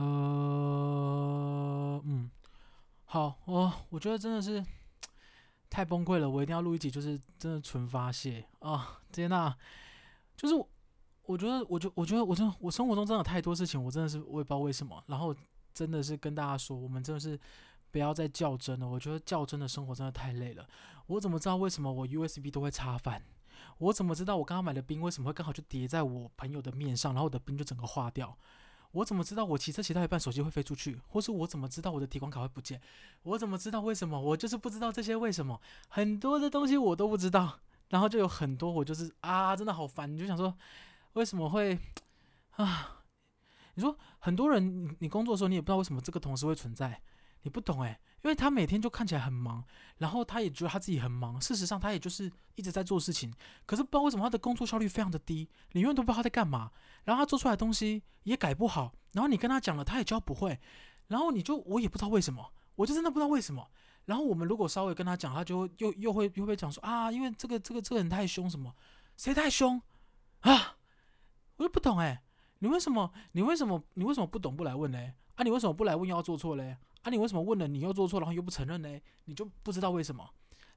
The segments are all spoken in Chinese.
呃，嗯，好，我我觉得真的是太崩溃了，我一定要录一集，就是真的纯发泄啊！天呐，就是我觉得，我觉，我觉得，我真的，我生活中真的有太多事情，我真的是我也不知道为什么。然后真的是跟大家说，我们真的是不要再较真了。我觉得较真的生活真的太累了。我怎么知道为什么我 USB 都会插反？我怎么知道我刚刚买的冰为什么会刚好就叠在我朋友的面上，然后我的冰就整个化掉？我怎么知道我骑车骑到一半手机会飞出去？或是我怎么知道我的提款卡会不见？我怎么知道为什么？我就是不知道这些为什么，很多的东西我都不知道。然后就有很多我就是啊，真的好烦。你就想说为什么会啊？你说很多人你你工作的时候你也不知道为什么这个同事会存在，你不懂诶。因为他每天就看起来很忙，然后他也觉得他自己很忙。事实上，他也就是一直在做事情。可是不知道为什么他的工作效率非常的低，你永远都不知道他在干嘛。然后他做出来的东西也改不好。然后你跟他讲了，他也教不会。然后你就我也不知道为什么，我就真的不知道为什么。然后我们如果稍微跟他讲，他就又又会又会讲说啊，因为这个这个这个人太凶什么？谁太凶啊？我就不懂哎，你为什么你为什么你为什么不懂不来问呢？啊，你为什么不来问要做错嘞？啊，你为什么问了你又做错，然后又不承认呢？你就不知道为什么？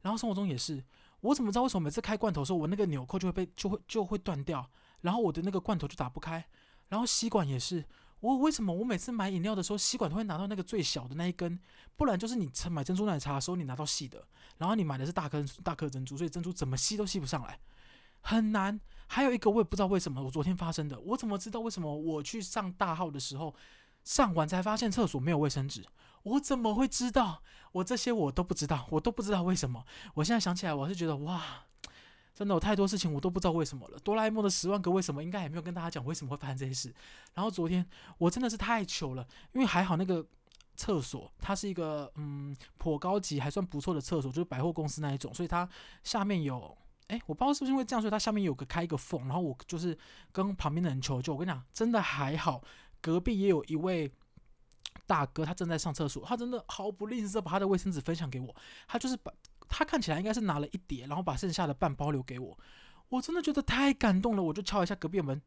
然后生活中也是，我怎么知道为什么每次开罐头的时候，我那个纽扣就会被就会就会断掉，然后我的那个罐头就打不开。然后吸管也是，我为什么我每次买饮料的时候，吸管都会拿到那个最小的那一根，不然就是你买珍珠奶茶的时候，你拿到细的，然后你买的是大颗大颗珍珠，所以珍珠怎么吸都吸不上来，很难。还有一个我也不知道为什么，我昨天发生的，我怎么知道为什么我去上大号的时候，上完才发现厕所没有卫生纸。我怎么会知道？我这些我都不知道，我都不知道为什么。我现在想起来，我是觉得哇，真的有太多事情我都不知道为什么了。哆啦 A 梦的十万个为什么，应该也没有跟大家讲为什么会发生这些事。然后昨天我真的是太糗了，因为还好那个厕所它是一个嗯颇高级还算不错的厕所，就是百货公司那一种，所以它下面有哎，我不知道是不是因为这样，所以它下面有个开一个缝，然后我就是跟旁边的人求救。我跟你讲，真的还好，隔壁也有一位。大哥，他正在上厕所，他真的毫不吝啬，把他的卫生纸分享给我。他就是把，他看起来应该是拿了一叠，然后把剩下的半包留给我。我真的觉得太感动了，我就敲一下隔壁门，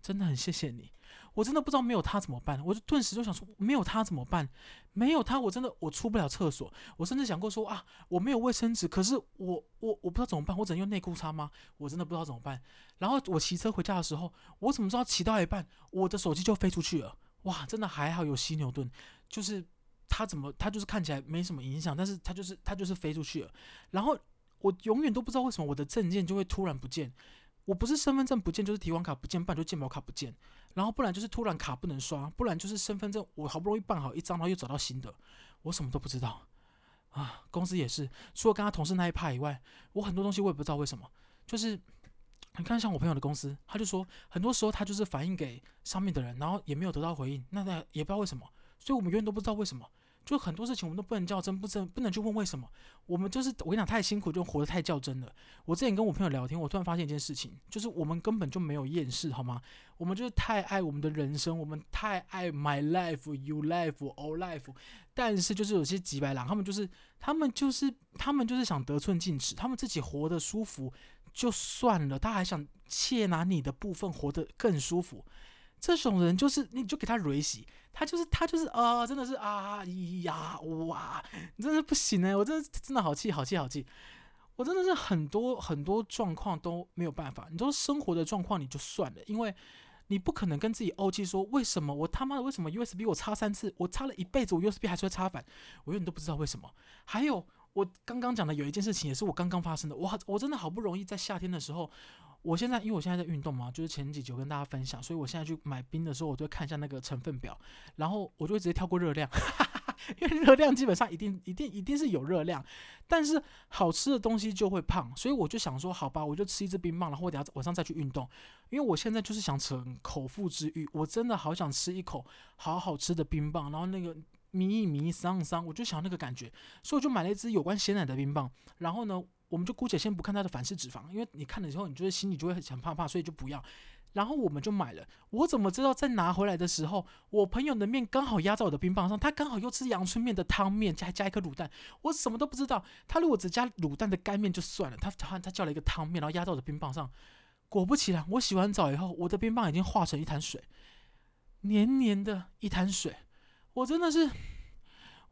真的很谢谢你。我真的不知道没有他怎么办，我就顿时就想说，没有他怎么办？没有他，我真的我出不了厕所。我甚至想过说啊，我没有卫生纸，可是我我我不知道怎么办，我只能用内裤擦吗？我真的不知道怎么办。然后我骑车回家的时候，我怎么知道骑到一半，我的手机就飞出去了？哇，真的还好有犀牛盾，就是他怎么，他就是看起来没什么影响，但是他就是他就是飞出去了。然后我永远都不知道为什么我的证件就会突然不见，我不是身份证不见，就是提款卡不见，不然就健保卡不见，然后不然就是突然卡不能刷，不然就是身份证我好不容易办好一张，然后又找到新的，我什么都不知道啊。公司也是，除了跟他同事那一派以外，我很多东西我也不知道为什么，就是。你看，像我朋友的公司，他就说，很多时候他就是反映给上面的人，然后也没有得到回应，那那也不知道为什么，所以我们永远都不知道为什么，就很多事情我们都不能较真，不真不能去问为什么，我们就是我跟你讲，太辛苦就活得太较真了。我之前跟我朋友聊天，我突然发现一件事情，就是我们根本就没有厌世，好吗？我们就是太爱我们的人生，我们太爱 my life, you life, all life，但是就是有些几百狼，他们就是他们就是他们就是想得寸进尺，他们自己活得舒服。就算了，他还想窃拿你的部分，活得更舒服。这种人就是，你就给他瑞洗，他就是他就是啊、真的是啊呀哇，你真的是不行哎，我真的真的好气好气好气，我真的是很多很多状况都没有办法。你说生活的状况你就算了，因为你不可能跟自己怄气说，为什么我他妈的为什么 USB 我插三次，我插了一辈子，我 USB 还是会插反，我永远都不知道为什么。还有。我刚刚讲的有一件事情，也是我刚刚发生的。我我真的好不容易在夏天的时候，我现在因为我现在在运动嘛，就是前几集我跟大家分享，所以我现在去买冰的时候，我就会看一下那个成分表，然后我就会直接跳过热量，因为热量基本上一定一定一定是有热量，但是好吃的东西就会胖，所以我就想说，好吧，我就吃一支冰棒，然后我等下晚上再去运动，因为我现在就是想逞口腹之欲，我真的好想吃一口好好吃的冰棒，然后那个。迷一迷桑桑，我就想那个感觉，所以我就买了一支有关鲜奶的冰棒。然后呢，我们就姑且先不看它的反式脂肪，因为你看了之后，你就是心里就会很想怕怕，所以就不要。然后我们就买了。我怎么知道在拿回来的时候，我朋友的面刚好压在我的冰棒上，他刚好又吃阳春面的汤面，加加一颗卤蛋，我什么都不知道。他如果只加卤蛋的干面就算了，他他他叫了一个汤面，然后压在我的冰棒上。果不其然，我洗完澡以后，我的冰棒已经化成一滩水。黏黏的一滩水，我真的是，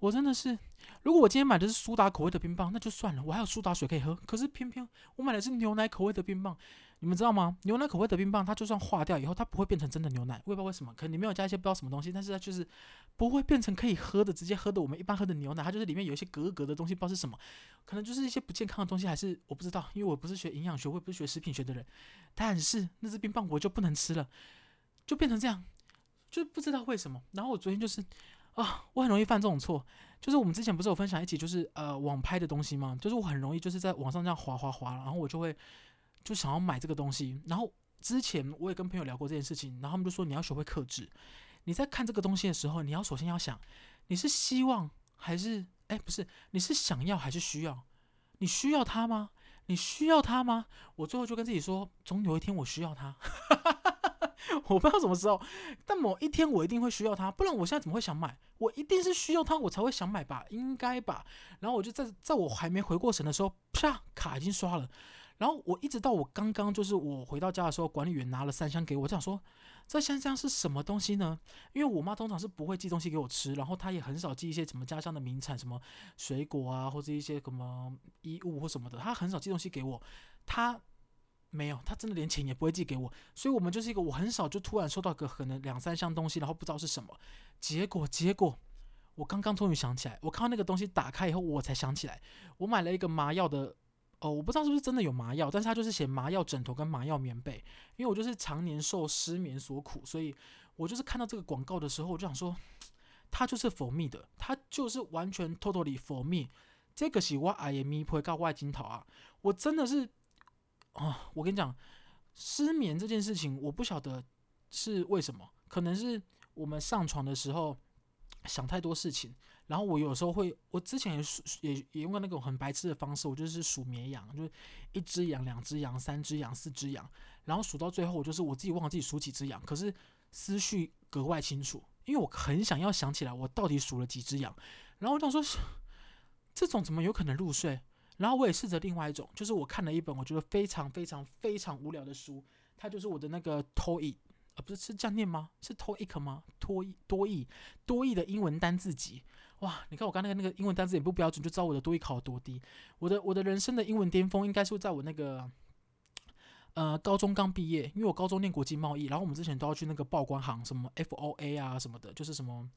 我真的是，如果我今天买的是苏打口味的冰棒，那就算了，我还有苏打水可以喝。可是偏偏我买的是牛奶口味的冰棒，你们知道吗？牛奶口味的冰棒，它就算化掉以后，它不会变成真的牛奶。我也不知道为什么，可能里面有加一些不知道什么东西，但是它就是不会变成可以喝的，直接喝的我们一般喝的牛奶，它就是里面有一些格格的东西，不知道是什么，可能就是一些不健康的东西，还是我不知道，因为我不是学营养学，我也不是学食品学的人。但是那只冰棒我就不能吃了，就变成这样。就不知道为什么，然后我昨天就是啊，我很容易犯这种错，就是我们之前不是有分享一起就是呃网拍的东西吗？就是我很容易就是在网上这样滑滑滑，然后我就会就想要买这个东西。然后之前我也跟朋友聊过这件事情，然后他们就说，你要学会克制，你在看这个东西的时候，你要首先要想你是希望还是哎不是，你是想要还是需要？你需要它吗？你需要它吗？我最后就跟自己说，总有一天我需要它。我不知道什么时候，但某一天我一定会需要它，不然我现在怎么会想买？我一定是需要它，我才会想买吧，应该吧。然后我就在在我还没回过神的时候，啪，卡已经刷了。然后我一直到我刚刚就是我回到家的时候，管理员拿了三箱给我，我想说这三箱是什么东西呢？因为我妈通常是不会寄东西给我吃，然后她也很少寄一些什么家乡的名产，什么水果啊，或者一些什么衣物或什么的，她很少寄东西给我，她。没有，他真的连钱也不会寄给我，所以我们就是一个我很少就突然收到个可能两三箱东西，然后不知道是什么，结果结果我刚刚终于想起来，我看到那个东西打开以后，我才想起来，我买了一个麻药的，哦，我不知道是不是真的有麻药，但是他就是写麻药枕头跟麻药棉被，因为我就是常年受失眠所苦，所以我就是看到这个广告的时候，我就想说，它就是 for me 的，它就是完全 totally for me，这个是我阿爷咪配告外金桃啊，我真的是。哦，我跟你讲，失眠这件事情，我不晓得是为什么，可能是我们上床的时候想太多事情，然后我有时候会，我之前也也也用过那种很白痴的方式，我就是数绵羊，就是一只羊、两只羊、三只羊、四只羊，然后数到最后，我就是我自己忘了自己数几只羊，可是思绪格外清楚，因为我很想要想起来我到底数了几只羊，然后我想说，这种怎么有可能入睡？然后我也试着另外一种，就是我看了一本我觉得非常非常非常无聊的书，它就是我的那个 TOEIC，啊不是是这样念吗？是 TOEIC 吗？多益多益多益的英文单字集，哇！你看我刚那个那个英文单字也不标准，就知道我的多益考多低。我的我的人生的英文巅峰应该是在我那个。呃，高中刚毕业，因为我高中念国际贸易，然后我们之前都要去那个报关行，什么 FOA 啊什么的，就是什么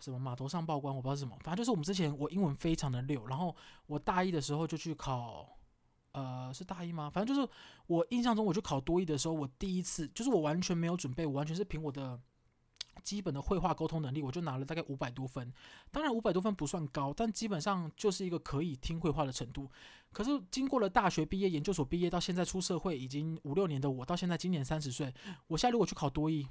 什么码头上报关，我不知道是什么，反正就是我们之前我英文非常的溜，然后我大一的时候就去考，呃，是大一吗？反正就是我印象中我去考多一的时候，我第一次就是我完全没有准备，我完全是凭我的。基本的绘画沟通能力，我就拿了大概五百多分。当然五百多分不算高，但基本上就是一个可以听绘画的程度。可是经过了大学毕业、研究所毕业到现在出社会已经五六年的我，到现在今年三十岁，我现在如果去考多益，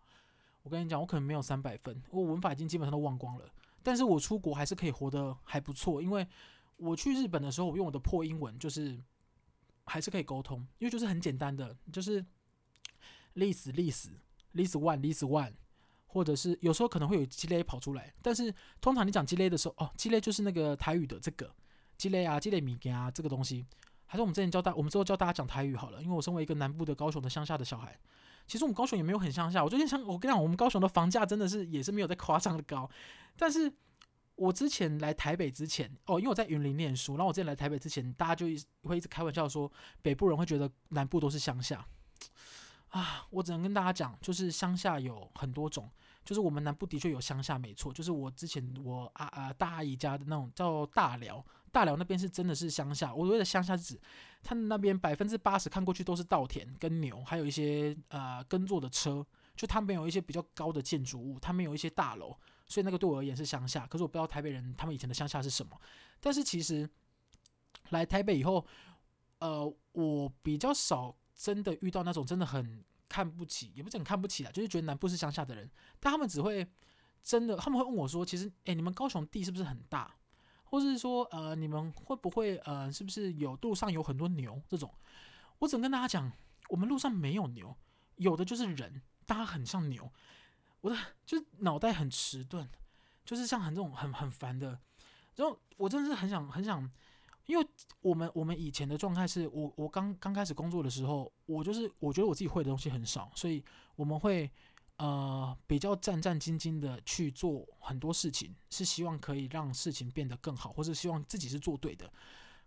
我跟你讲，我可能没有三百分，我文法已经基本上都忘光了。但是我出国还是可以活得还不错，因为我去日本的时候，我用我的破英文就是还是可以沟通，因为就是很简单的，就是历史历史历史 one 历史 one。或者是有时候可能会有鸡肋跑出来，但是通常你讲鸡肋的时候，哦，鸡肋就是那个台语的这个鸡肋啊，鸡肋米羹啊，这个东西，还是我们之前教大，我们之后教大家讲台语好了，因为我身为一个南部的高雄的乡下的小孩，其实我们高雄也没有很乡下，我最近想，我跟你讲，我们高雄的房价真的是也是没有在夸张的高，但是我之前来台北之前，哦，因为我在云林念书，然后我之前来台北之前，大家就会一直开玩笑说，北部人会觉得南部都是乡下。啊，我只能跟大家讲，就是乡下有很多种，就是我们南部的确有乡下，没错。就是我之前我啊啊大阿姨家的那种叫大寮，大寮那边是真的是乡下。我所谓的乡下是指，他们那边百分之八十看过去都是稻田跟牛，还有一些呃耕作的车，就他们有一些比较高的建筑物，他们有一些大楼，所以那个对我而言是乡下。可是我不知道台北人他们以前的乡下是什么。但是其实来台北以后，呃，我比较少。真的遇到那种真的很看不起，也不是很看不起啦，就是觉得南部是乡下的人，但他们只会真的，他们会问我说，其实，诶，你们高雄地是不是很大？或是说，呃，你们会不会，呃，是不是有路上有很多牛这种？我只能跟大家讲，我们路上没有牛，有的就是人，大家很像牛，我的就是脑袋很迟钝，就是像很这种很很烦的，然后我真的是很想很想。因为我们我们以前的状态是我我刚刚开始工作的时候，我就是我觉得我自己会的东西很少，所以我们会呃比较战战兢兢的去做很多事情，是希望可以让事情变得更好，或是希望自己是做对的。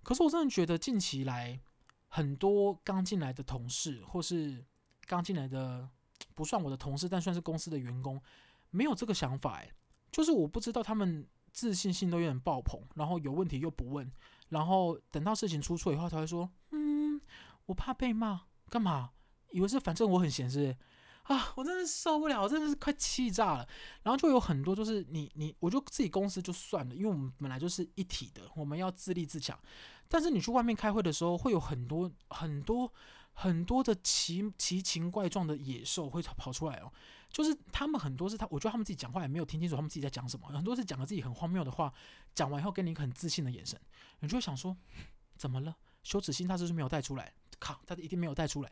可是我真的觉得近期来很多刚进来的同事，或是刚进来的不算我的同事，但算是公司的员工，没有这个想法诶，就是我不知道他们自信心都有点爆棚，然后有问题又不问，然后等到事情出错以后才会说，嗯，我怕被骂，干嘛？以为是反正我很闲是？啊，我真的受不了，我真的是快气炸了。然后就有很多就是你你，我就自己公司就算了，因为我们本来就是一体的，我们要自立自强。但是你去外面开会的时候，会有很多很多很多的奇奇形怪状的野兽会跑出来哦。就是他们很多是他，我觉得他们自己讲话也没有听清楚他们自己在讲什么，很多是讲了自己很荒谬的话，讲完以后给你一个很自信的眼神，你就会想说，怎么了？羞耻心他就是没有带出来，靠，他一定没有带出来。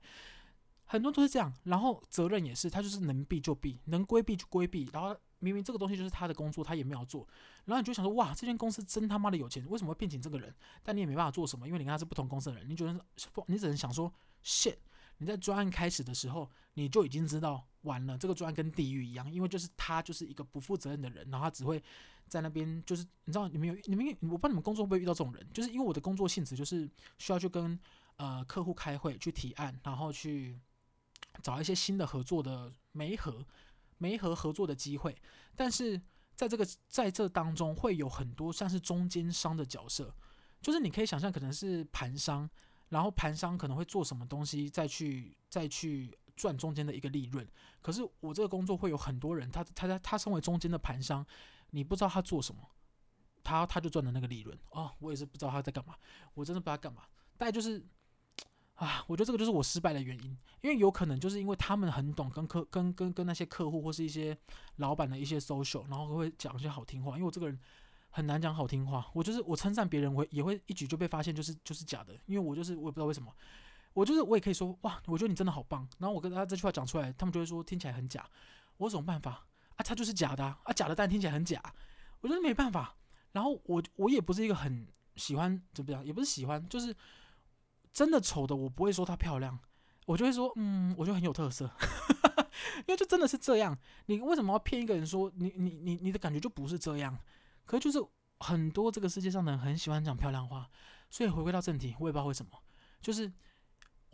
很多都是这样，然后责任也是，他就是能避就避，能规避就规避。然后明明这个东西就是他的工作，他也没有做。然后你就想说，哇，这间公司真他妈的有钱，为什么会聘请这个人？但你也没办法做什么，因为你跟他是不同公司的人。你觉得，你只能想说，shit！你在专案开始的时候，你就已经知道完了，这个专案跟地狱一样，因为就是他就是一个不负责任的人，然后他只会在那边，就是你知道，你们有你们，我不知道你们工作会不会遇到这种人，就是因为我的工作性质就是需要去跟呃客户开会去提案，然后去。找一些新的合作的媒合、媒合合作的机会，但是在这个在这当中会有很多像是中间商的角色，就是你可以想象可能是盘商，然后盘商可能会做什么东西，再去再去赚中间的一个利润。可是我这个工作会有很多人，他他他他身为中间的盘商，你不知道他做什么，他他就赚的那个利润哦，我也是不知道他在干嘛，我真的不知道干嘛，大概就是。啊，我觉得这个就是我失败的原因，因为有可能就是因为他们很懂跟客跟跟跟那些客户或是一些老板的一些 social，然后会讲一些好听话。因为我这个人很难讲好听话，我就是我称赞别人，我也会一举就被发现就是就是假的，因为我就是我也不知道为什么，我就是我也可以说哇，我觉得你真的好棒，然后我跟他这句话讲出来，他们就会说听起来很假，我有什么办法啊？他就是假的啊，假的但听起来很假，我觉得没办法。然后我我也不是一个很喜欢怎么样，也不是喜欢，就是。真的丑的，我不会说她漂亮，我就会说，嗯，我觉得很有特色，因为就真的是这样。你为什么要骗一个人说你你你你的感觉就不是这样？可是就是很多这个世界上的人很喜欢讲漂亮话，所以回归到正题，我也不知道为什么，就是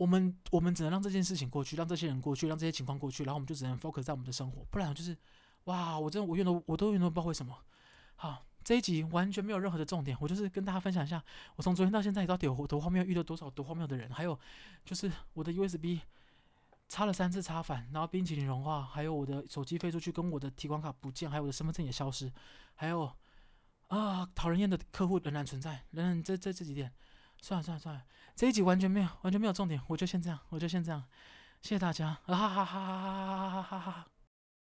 我们我们只能让这件事情过去，让这些人过去，让这些情况过去，然后我们就只能 focus 在我们的生活，不然就是哇，我真的我永远都我都永远都不知道为什么，好。这一集完全没有任何的重点，我就是跟大家分享一下，我从昨天到现在到底有多荒谬，遇到多少多荒谬的人，还有就是我的 USB 插了三次插反，然后冰淇淋融化，还有我的手机飞出去，跟我的提款卡不见，还有我的身份证也消失，还有啊讨人厌的客户仍然存在，仍然这这这几点，算了算了算了，这一集完全没有完全没有重点，我就先这样，我就先这样，谢谢大家，啊哈哈哈哈哈哈哈哈哈。